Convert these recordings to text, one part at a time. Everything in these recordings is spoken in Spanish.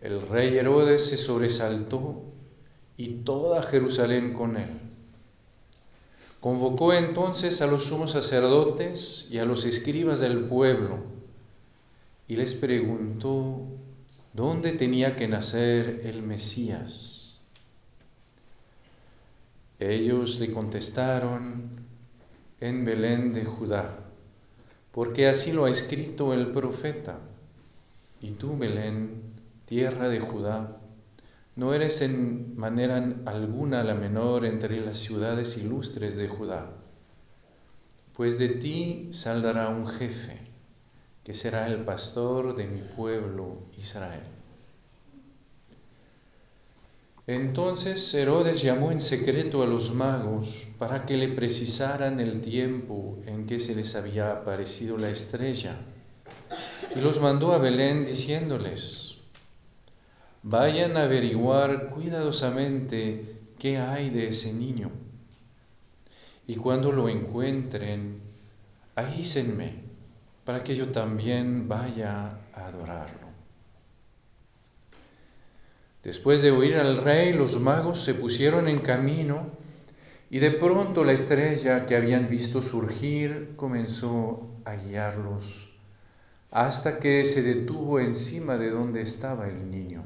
el rey Herodes se sobresaltó y toda Jerusalén con él. Convocó entonces a los sumos sacerdotes y a los escribas del pueblo y les preguntó dónde tenía que nacer el Mesías. Ellos le contestaron en Belén de Judá, porque así lo ha escrito el profeta. Y tú, Belén, tierra de Judá, no eres en manera alguna la menor entre las ciudades ilustres de Judá, pues de ti saldrá un jefe, que será el pastor de mi pueblo Israel. Entonces Herodes llamó en secreto a los magos para que le precisaran el tiempo en que se les había aparecido la estrella, y los mandó a Belén diciéndoles, Vayan a averiguar cuidadosamente qué hay de ese niño. Y cuando lo encuentren, avísenme para que yo también vaya a adorarlo. Después de oír al rey, los magos se pusieron en camino y de pronto la estrella que habían visto surgir comenzó a guiarlos hasta que se detuvo encima de donde estaba el niño.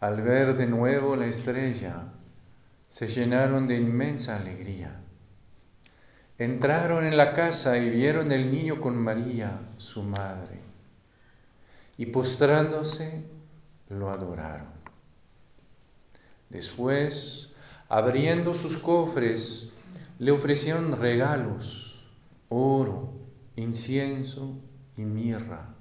Al ver de nuevo la estrella, se llenaron de inmensa alegría. Entraron en la casa y vieron el niño con María, su madre, y postrándose lo adoraron. Después, abriendo sus cofres, le ofrecieron regalos, oro, incienso y mirra.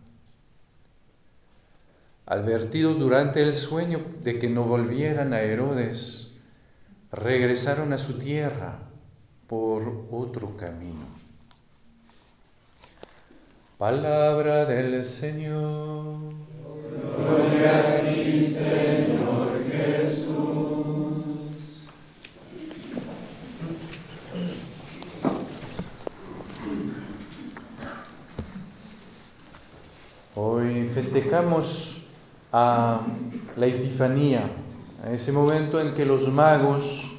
Advertidos durante el sueño de que no volvieran a Herodes, regresaron a su tierra por otro camino. Palabra del Señor. Gloria a ti, Señor Jesús. Hoy festejamos a la Epifanía, a ese momento en que los magos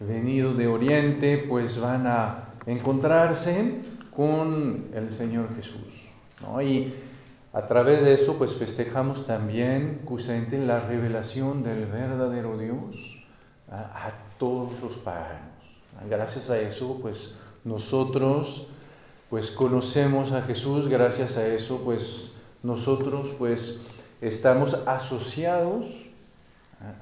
venidos de Oriente pues van a encontrarse con el Señor Jesús. Y a través de eso pues festejamos también justamente la revelación del verdadero Dios a, a todos los paganos. Gracias a eso pues nosotros pues conocemos a Jesús, gracias a eso pues nosotros pues estamos asociados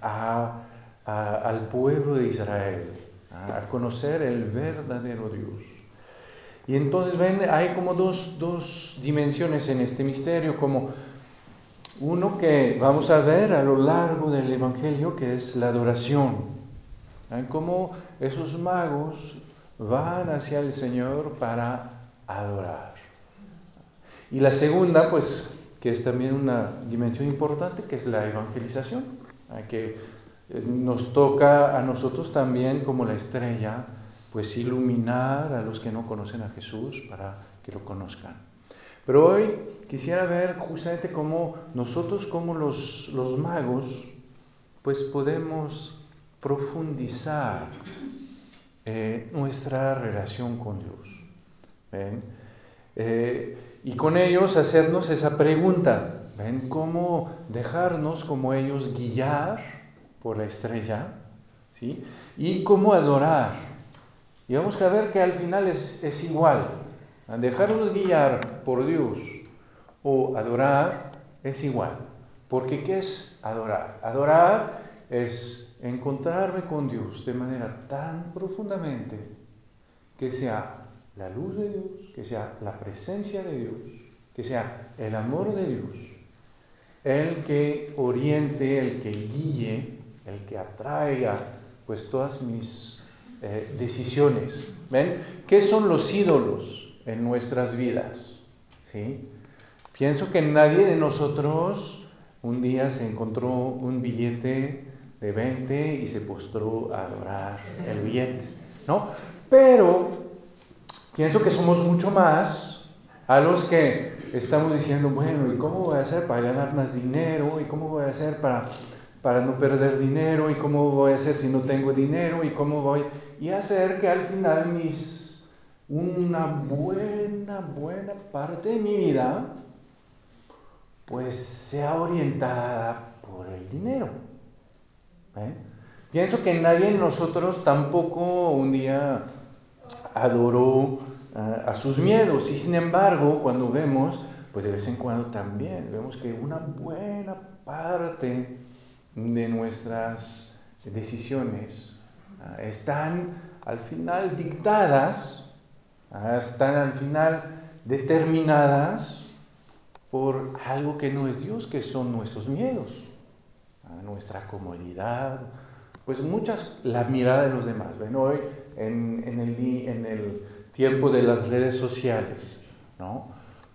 al pueblo de Israel, a conocer el verdadero Dios. Y entonces ven, hay como dos, dos dimensiones en este misterio, como uno que vamos a ver a lo largo del Evangelio, que es la adoración. Cómo esos magos van hacia el Señor para adorar. Y la segunda, pues que es también una dimensión importante, que es la evangelización, que eh, nos toca a nosotros también como la estrella, pues iluminar a los que no conocen a Jesús para que lo conozcan. Pero hoy quisiera ver justamente cómo nosotros, como los, los magos, pues podemos profundizar eh, nuestra relación con Dios. ¿Ven? Eh, y con ellos hacernos esa pregunta, ¿ven? ¿Cómo dejarnos como ellos guiar por la estrella, ¿sí? Y cómo adorar. Y vamos a ver que al final es, es igual. Dejarnos guiar por Dios o adorar es igual. Porque ¿qué es adorar? Adorar es encontrarme con Dios de manera tan profundamente que sea la luz de Dios, que sea la presencia de Dios, que sea el amor de Dios, el que oriente, el que guíe, el que atraiga pues todas mis eh, decisiones. ¿Ven? ¿Qué son los ídolos en nuestras vidas? ¿Sí? Pienso que nadie de nosotros un día se encontró un billete de 20 y se postró a adorar el billete, ¿no? Pero pienso que somos mucho más a los que estamos diciendo, bueno, ¿y cómo voy a hacer para ganar más dinero? ¿Y cómo voy a hacer para, para no perder dinero? ¿Y cómo voy a hacer si no tengo dinero? ¿Y cómo voy? Y hacer que al final mis, una buena, buena parte de mi vida pues sea orientada por el dinero. ¿eh? Pienso que nadie de nosotros tampoco un día adoró uh, a sus miedos y sin embargo cuando vemos, pues de vez en cuando también vemos que una buena parte de nuestras decisiones uh, están al final dictadas, uh, están al final determinadas por algo que no es Dios, que son nuestros miedos, nuestra comodidad, pues muchas, la mirada de los demás. Ven hoy en, en, el, en el tiempo de las redes sociales, ¿no?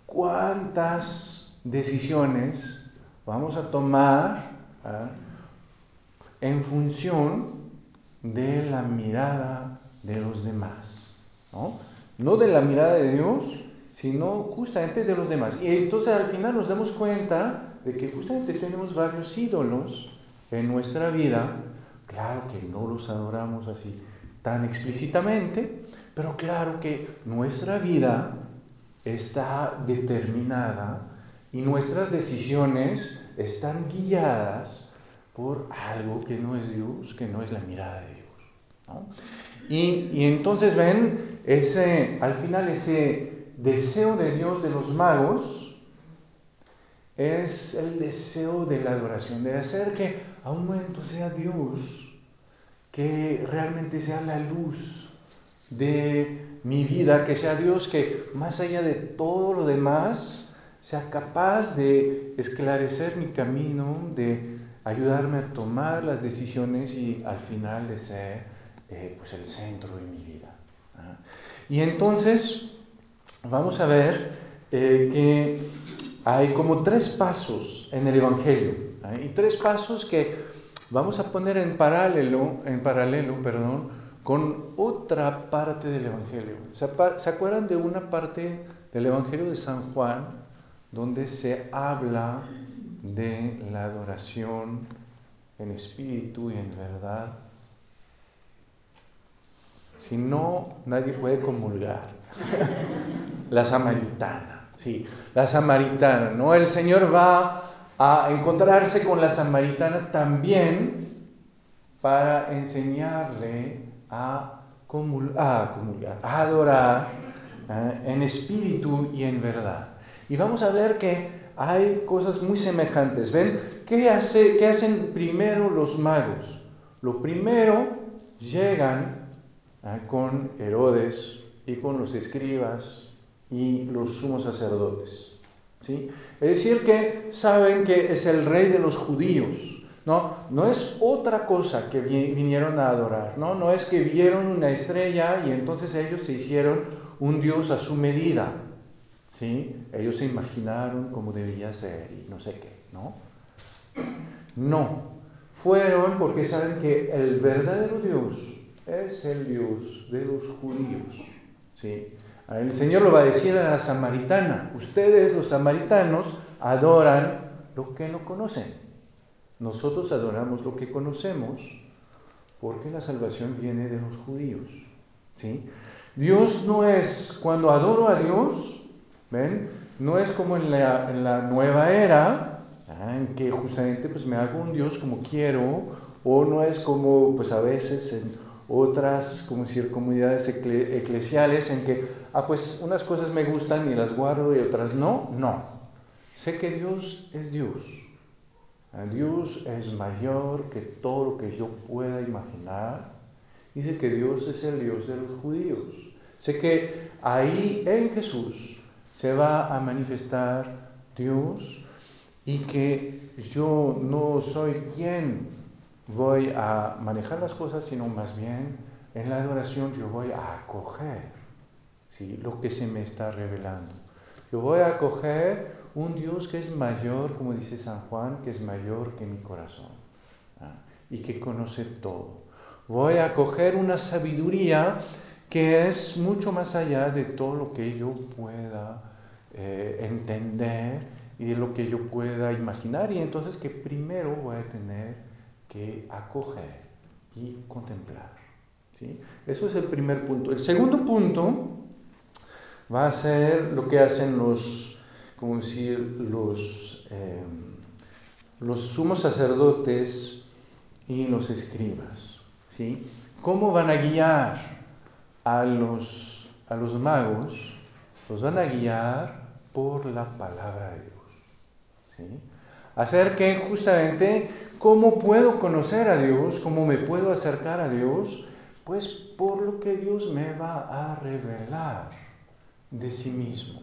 ¿Cuántas decisiones vamos a tomar ¿eh? en función de la mirada de los demás? ¿no? no de la mirada de Dios, sino justamente de los demás. Y entonces al final nos damos cuenta de que justamente tenemos varios ídolos en nuestra vida. Claro que no los adoramos así tan explícitamente, pero claro que nuestra vida está determinada y nuestras decisiones están guiadas por algo que no es Dios, que no es la mirada de Dios. y, entonces ven, ese, al final ese deseo de Dios de los magos es el deseo de la adoración, de hacer que a un momento sea Dios, que realmente sea la luz de mi vida, que sea Dios que más allá de todo lo demás sea capaz de esclarecer mi camino, de ayudarme a tomar las decisiones y al final de ser eh, pues el centro de mi vida. ¿ah? Y entonces vamos a ver eh, que hay como tres pasos en el Evangelio ¿eh? y tres pasos que vamos a poner en paralelo, en paralelo, perdón, con otra parte del Evangelio. ¿Se acuerdan de una parte del Evangelio de San Juan donde se habla de la adoración en espíritu y en verdad? Si no, nadie puede comulgar. la samaritana, sí, la samaritana, ¿no? El Señor va a encontrarse con la samaritana también para enseñarle a, comulgar, a adorar ¿eh? en espíritu y en verdad. Y vamos a ver que hay cosas muy semejantes. ¿Ven? ¿Qué, hace, qué hacen primero los magos? Lo primero, llegan ¿eh? con Herodes y con los escribas y los sumos sacerdotes. ¿Sí? Es decir, que saben que es el rey de los judíos. No, no es otra cosa que vinieron a adorar, ¿no? no es que vieron una estrella y entonces ellos se hicieron un Dios a su medida. ¿sí? Ellos se imaginaron cómo debía ser y no sé qué. No, no. Fueron porque saben que el verdadero Dios es el Dios de los judíos. ¿sí? El Señor lo va a decir a la samaritana. Ustedes, los samaritanos, adoran lo que no conocen. Nosotros adoramos lo que conocemos porque la salvación viene de los judíos. ¿sí? Dios no es, cuando adoro a Dios, ¿ven? No es como en la, nueva era, ¿ah? en que justamente pues me hago un Dios como quiero, O no es como, pues a veces en otras, como decir, comunidades eclesiales en que, ah, pues unas cosas me gustan y las guardo y otras no. No. Sé que Dios es Dios. Dios es mayor que todo lo que yo pueda imaginar. Dice que Dios es el Dios de los judíos. Sé que ahí en Jesús se va a manifestar Dios y que yo no soy quien voy a manejar las cosas, sino más bien en la adoración yo voy a acoger ¿sí? lo que se me está revelando. Yo voy a acoger un Dios que es mayor, como dice San Juan, que es mayor que mi corazón ¿ah? y que conoce todo. Voy a acoger una sabiduría que es mucho más allá de todo lo que yo pueda eh, entender y de lo que yo pueda imaginar y entonces que primero voy a tener que acoger y contemplar. ¿sí? Eso es el primer punto. El segundo punto va a ser lo que hacen los, como decir, los, eh, los sumos sacerdotes y los escribas. ¿sí? ¿Cómo van a guiar a los, a los magos? Los van a guiar por la palabra de Dios. Hacer que justamente, ¿cómo puedo conocer a Dios? ¿Cómo me puedo acercar a Dios? Pues por lo que Dios me va a revelar de sí mismo.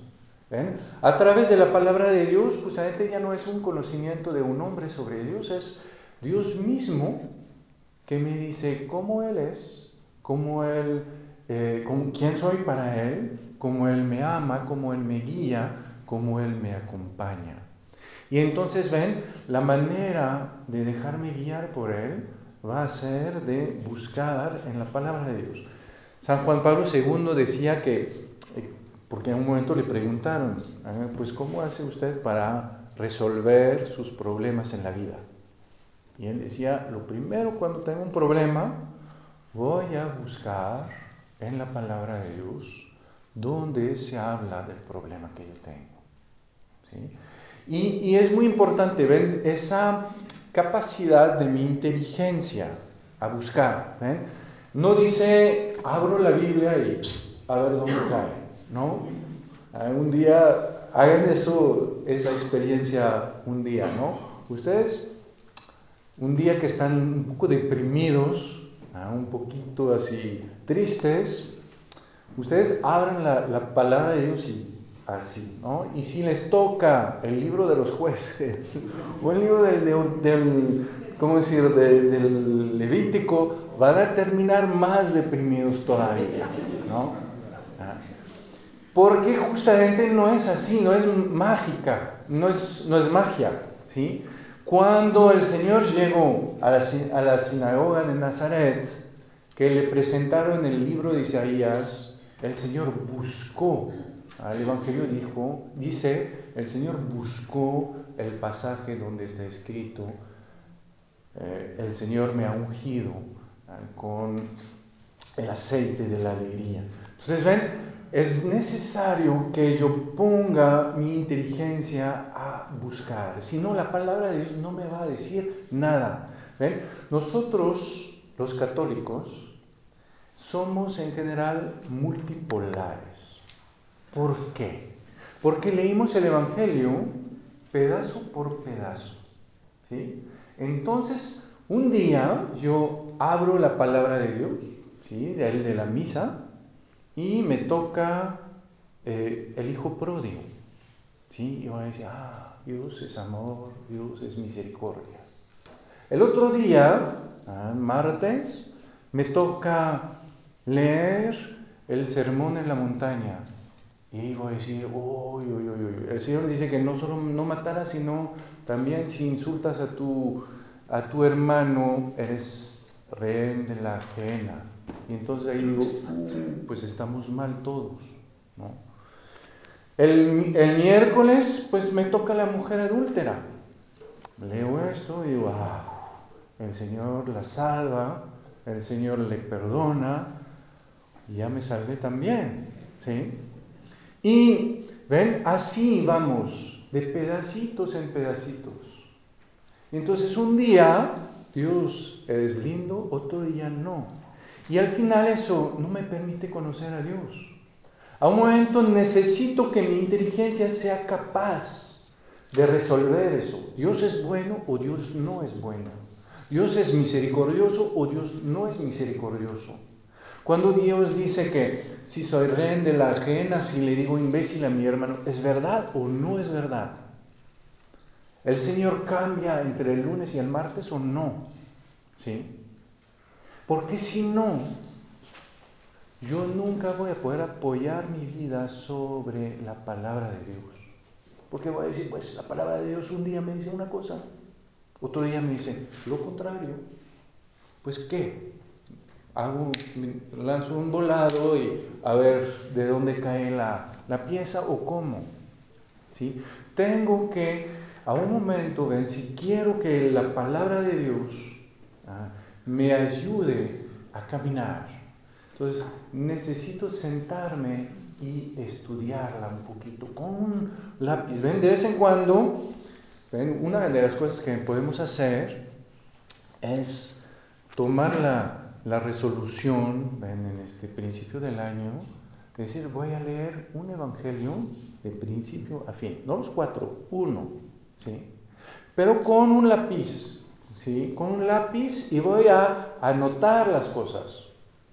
¿Ven? A través de la palabra de Dios, justamente ya no es un conocimiento de un hombre sobre Dios, es Dios mismo que me dice cómo Él es, cómo Él, eh, con quién soy para Él, cómo Él me ama, cómo Él me guía, cómo Él me acompaña. Y entonces ven, la manera de dejarme guiar por Él va a ser de buscar en la palabra de Dios. San Juan Pablo II decía que, porque en un momento le preguntaron, ah, pues ¿cómo hace usted para resolver sus problemas en la vida? Y él decía, lo primero cuando tengo un problema, voy a buscar en la palabra de Dios donde se habla del problema que yo tengo. ¿Sí? Y, es muy importante ver esa capacidad de mi inteligencia a buscar. No dice, abro la Biblia y a ver dónde cae. No. Un día, hagan eso, esa experiencia un día, ¿no? Ustedes, un día que están un poco deprimidos, un poquito así tristes, ustedes abran la, la palabra de Dios y así, ¿no? Y si les toca el libro de los jueces o el libro del, ¿cómo decir?, del Levítico, van a terminar más deprimidos todavía, ¿no? Ah. Porque justamente no es así, no es mágica, no es, no es magia, ¿sí? Cuando el Señor llegó a la, a la sinagoga de Nazaret, que le presentaron el libro de Isaías, el Señor buscó el Evangelio dijo, dice, el Señor buscó el pasaje donde está escrito, eh, el Señor me ha ungido con el aceite de la alegría. Entonces, ven, es necesario que yo ponga mi inteligencia a buscar, si no la palabra de Dios no me va a decir nada. ¿Ven? Nosotros, los católicos, somos en general multipolares. ¿Por qué? Porque leímos el Evangelio pedazo por pedazo. ¿sí? Entonces, un día yo abro la palabra de Dios, ¿sí? de, de la misa, y me toca eh, el Hijo pródigo. ¿sí? Y a decir, ah, Dios es amor, Dios es misericordia. El otro día, ah, martes, me toca leer el sermón en la montaña. Y voy a decir, uy, uy, uy, el Señor dice que no solo no matarás, sino también si insultas a tu, a tu hermano, eres rehén de la ajena. Y entonces ahí digo, pues estamos mal todos. ¿no? El, el, miércoles, pues me toca la mujer adúltera. Leo esto y digo, ah, el Señor la salva, el Señor le perdona, y ya me salvé también. ¿sí? Y ven, así vamos, de pedacitos en pedacitos. Entonces un día Dios es lindo, otro día no. Y al final eso no me permite conocer a Dios. A un momento necesito que mi inteligencia sea capaz de resolver eso. Dios es bueno o Dios no es bueno. Dios es misericordioso o Dios no es misericordioso. Cuando Dios dice que si soy rey de la ajena, si le digo imbécil a mi hermano, ¿es verdad o no es verdad? ¿El Señor cambia entre el lunes y el martes o no? ¿Sí? Porque si no, yo nunca voy a poder apoyar mi vida sobre la palabra de Dios. Porque voy a decir, pues la palabra de Dios un día me dice una cosa, otro día me dice lo contrario. Pues ¿qué? Hago, lanzo un volado y a ver de dónde cae la, la pieza o cómo. ¿Sí? Tengo que a un momento, ven, si quiero que la palabra de Dios ah, me ayude a caminar, entonces necesito sentarme y estudiarla un poquito con un lápiz. Ven, de vez en cuando, ven, una de las cosas que podemos hacer es tomar la, la resolución, ven, en este principio del año, decir, voy a leer un evangelio de principio a fin, no los cuatro, uno, ¿sí? Pero con un lápiz, ¿sí? Con un lápiz y voy a anotar las cosas.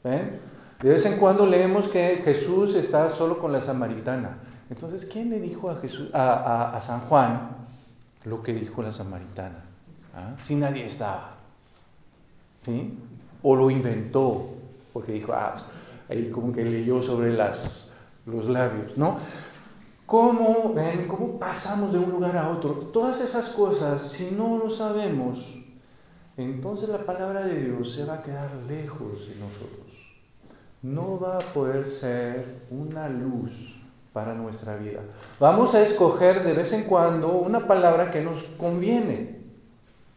De vez en cuando leemos que Jesús está solo con la samaritana. Entonces, ¿quién le dijo a, Jesús, a, San Juan lo que dijo la samaritana? ¿Ah? Si nadie estaba. ¿Sí? O lo inventó, porque dijo, ah, pues, ahí como que leyó sobre los labios, ¿no? ¿Cómo, ven, ¿Cómo pasamos de un lugar a otro? Todas esas cosas, si no lo sabemos, entonces la palabra de Dios se va a quedar lejos de nosotros. No va a poder ser una luz para nuestra vida. Vamos a escoger de vez en cuando una palabra que nos conviene.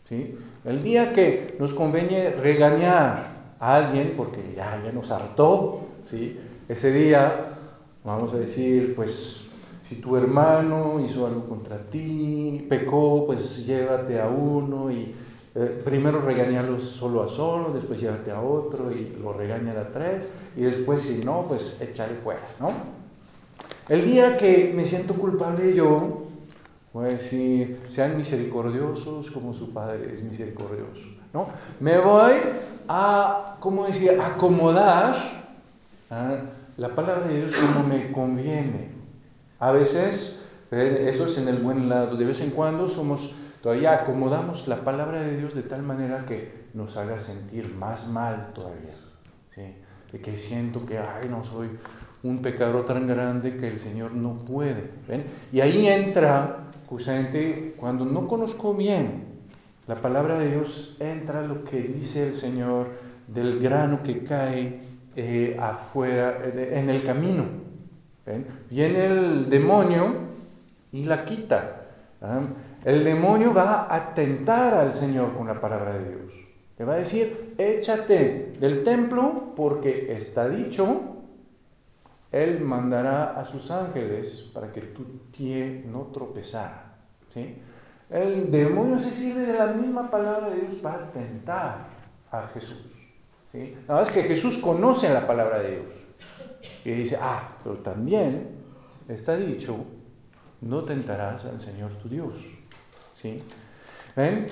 ¿sí? El día que nos conviene regañar a alguien, porque ya, ya nos hartó, ¿sí? ese día vamos a decir, pues si tu hermano hizo algo contra ti, pecó, pues llévate a uno y eh, primero regañalo solo a solo, después llévate a otro y lo regaña a tres y después si no, pues échale fuera, ¿no? El día que me siento culpable yo, a decir, sean misericordiosos como su Padre es misericordioso, ¿no? Me voy a, ¿cómo decir?, acomodar ¿ah? la palabra de Dios como me conviene. A veces, eso es en el buen lado, de vez en cuando somos, todavía acomodamos la palabra de Dios de tal manera que nos haga sentir más mal todavía. ¿sí? Que siento que, ay, no soy un pecador tan grande que el Señor no puede. ¿ven? Y ahí entra, justamente, cuando no conozco bien la palabra de Dios, entra lo que dice el Señor del grano que cae eh, afuera, en el camino. Viene el demonio y la quita. El demonio va a tentar al Señor con la palabra de Dios. Le va a decir, échate del templo porque está dicho, Él mandará a sus ángeles para que tu pie no tropezara. ¿sí? El demonio se sirve de la misma palabra de Dios para tentar a Jesús. ¿sí? Nada más que Jesús conoce la palabra de Dios. Y dice, ah, pero también está dicho, no tentarás al Señor tu Dios. ¿Sí? ¿Ven?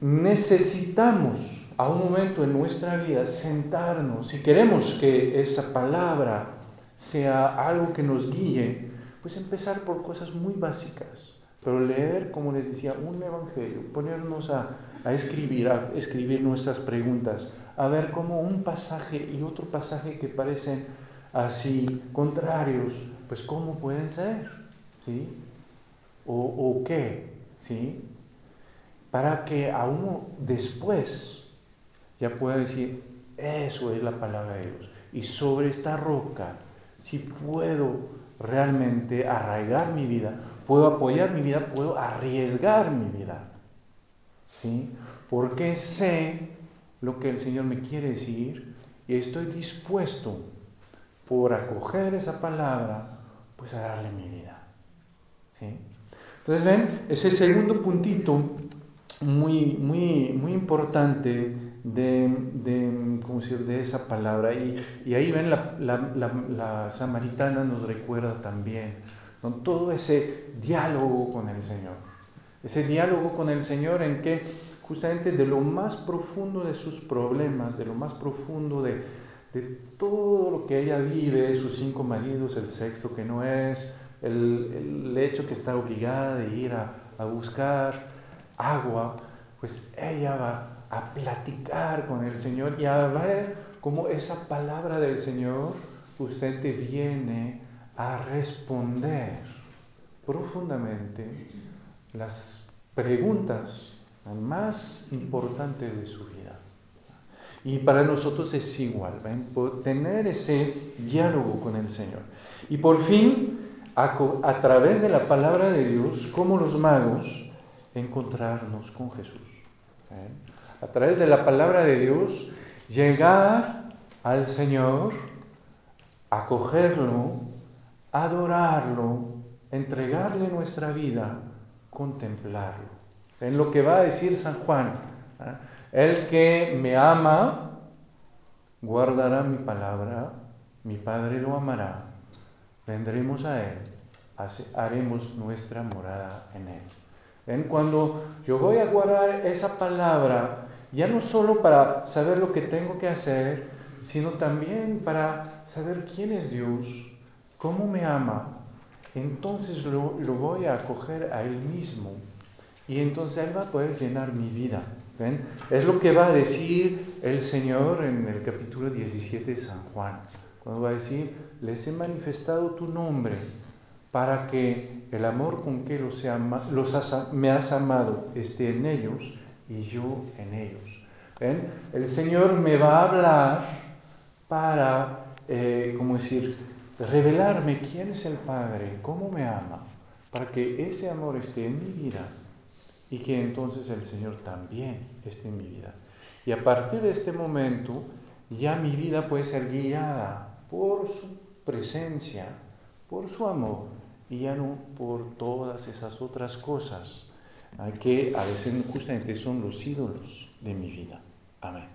Necesitamos a un momento en nuestra vida sentarnos, si queremos que esa palabra sea algo que nos guíe, pues empezar por cosas muy básicas, pero leer, como les decía, un evangelio, ponernos a, a escribir, a escribir nuestras preguntas, a ver cómo un pasaje y otro pasaje que parecen así contrarios, pues ¿cómo pueden ser? ¿Sí? ¿O, qué? ¿Sí? Para que a uno después ya pueda decir, eso es la palabra de Dios. Y sobre esta roca, si puedo realmente arraigar mi vida, puedo apoyar mi vida, puedo arriesgar mi vida. ¿Sí? Porque sé lo que el Señor me quiere decir y estoy dispuesto por acoger esa palabra, pues a darle mi vida. ¿sí? Entonces, ven, ese segundo puntito muy, muy, muy importante de, de, ¿cómo decir? de esa palabra. Y, y ahí ven, la, la, la, la, samaritana nos recuerda también todo ese diálogo con el Señor. Ese diálogo con el Señor en que justamente de lo más profundo de sus problemas, de lo más profundo de, de todo lo que ella vive, sus cinco maridos, el sexto que no es, el, el hecho que está obligada de ir a, a buscar agua, pues ella va a platicar con el Señor y a ver cómo esa palabra del Señor usted viene a responder profundamente las preguntas más importantes de su vida. Y para nosotros es igual, tener ese diálogo con el Señor. Y por fin, a, través de la palabra de Dios, como los magos, encontrarnos con Jesús. ¿ven? A través de la palabra de Dios, llegar al Señor, acogerlo, adorarlo, entregarle nuestra vida, contemplarlo. En lo que va a decir San Juan, ¿eh? el que me ama, guardará mi palabra, mi Padre lo amará, vendremos a Él, haremos nuestra morada en Él. ¿Ven? Cuando yo voy a guardar esa palabra, ya no solo para saber lo que tengo que hacer, sino también para saber quién es Dios, cómo me ama, entonces lo, voy a acoger a Él mismo y entonces Él va a poder llenar mi vida. Es lo que va a decir el Señor en el capítulo 17 de San Juan, cuando va a decir, les he manifestado tu nombre para que el amor con que los, ama, los has, me has amado esté en ellos y yo en ellos. ¿Ven? El Señor me va a hablar para, eh, ¿cómo decir?, revelarme quién es el Padre, cómo me ama, para que ese amor esté en mi vida y que entonces el Señor también esté en mi vida. Y a partir de este momento, ya mi vida puede ser guiada por su presencia, por su amor, y ya no por todas esas otras cosas que a veces justamente son los ídolos de mi vida. Amén.